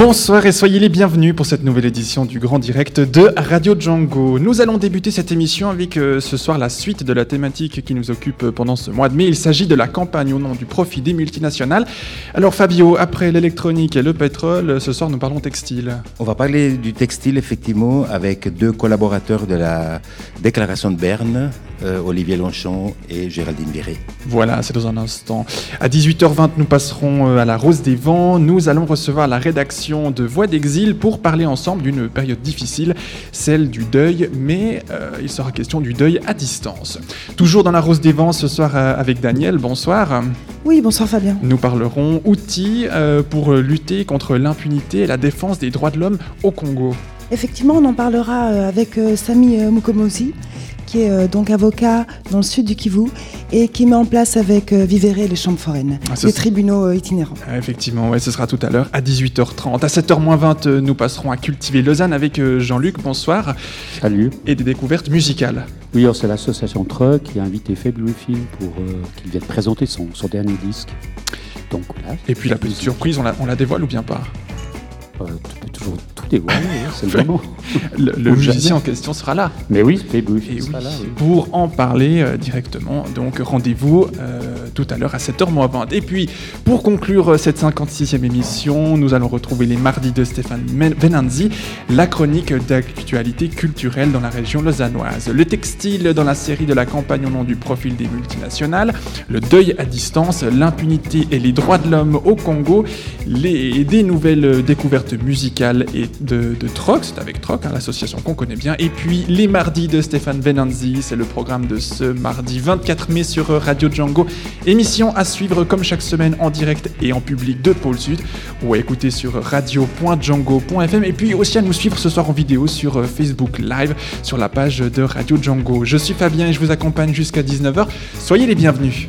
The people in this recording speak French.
Bonsoir et soyez les bienvenus pour cette nouvelle édition du Grand Direct de Radio Django. Nous allons débuter cette émission avec euh, ce soir la suite de la thématique qui nous occupe pendant ce mois de mai. Il s'agit de la campagne au nom du profit des multinationales. Alors Fabio, après l'électronique et le pétrole, ce soir nous parlons textile. On va parler du textile effectivement avec deux collaborateurs de la déclaration de Berne, euh, Olivier Longchamp et Géraldine Viré. Voilà, c'est dans un instant. À 18h20, nous passerons euh, à la Rose des Vents. Nous allons recevoir la rédaction de Voix d'exil pour parler ensemble d'une période difficile, celle du deuil, mais euh, il sera question du deuil à distance. Toujours dans la Rose des Vents ce soir avec Daniel, bonsoir. Oui, bonsoir Fabien. Nous parlerons outils euh, pour lutter contre l'impunité et la défense des droits de l'homme au Congo. Effectivement, on en parlera avec Sami Mukomosi, qui est donc avocat dans le sud du Kivu et qui met en place avec Vivere les chambres foraines, Ah, les tribunaux itinérants. Ah, Effectivement, ouais, ce sera tout à l'heure à 18h30. À 7h20, euh, nous passerons à Cultiver Lausanne avec euh, Jean-Luc, bonsoir, Salut. et des découvertes musicales. Oui, c'est l'association Truck qui a invité Fabulous Film pour euh, qu'il vienne présenter son, son dernier disque. Donc voilà. Et puis la petite surprise, on la, on la dévoile ou bien pas? Euh, tu peux toujours hein, c'est le moment. Le, le Ou jamais. musicien en question sera là. Mais oui, Fabulous Et Film oui, sera là. oui. pour en parler euh, directement, donc rendez-vous euh, tout à l'heure à 7h20. Et puis, pour conclure euh, cette 56e émission, nous allons retrouver les mardis de Stéphane Venanzi, la chronique d'actualité culturelle dans la région lausannoise. Le textile dans la série de la campagne au nom du profil des multinationales, le deuil à distance, l'impunité et les droits de l'homme au Congo, les, des nouvelles découvertes musicales et de, Troc, c'est avec Troc, hein, l'association qu'on connaît bien, et puis les mardis de Stéphane Venanzi, c'est le programme de ce mardi 24 mai sur Radio Django, émission à suivre comme chaque semaine en direct et en public de Pôle Sud, ou à écouter sur radio.django.fm, et puis aussi à nous suivre ce soir en vidéo sur euh, Facebook Live, sur la page de Radio Django. Je suis Fabien et je vous accompagne jusqu'à 19h, soyez les bienvenus.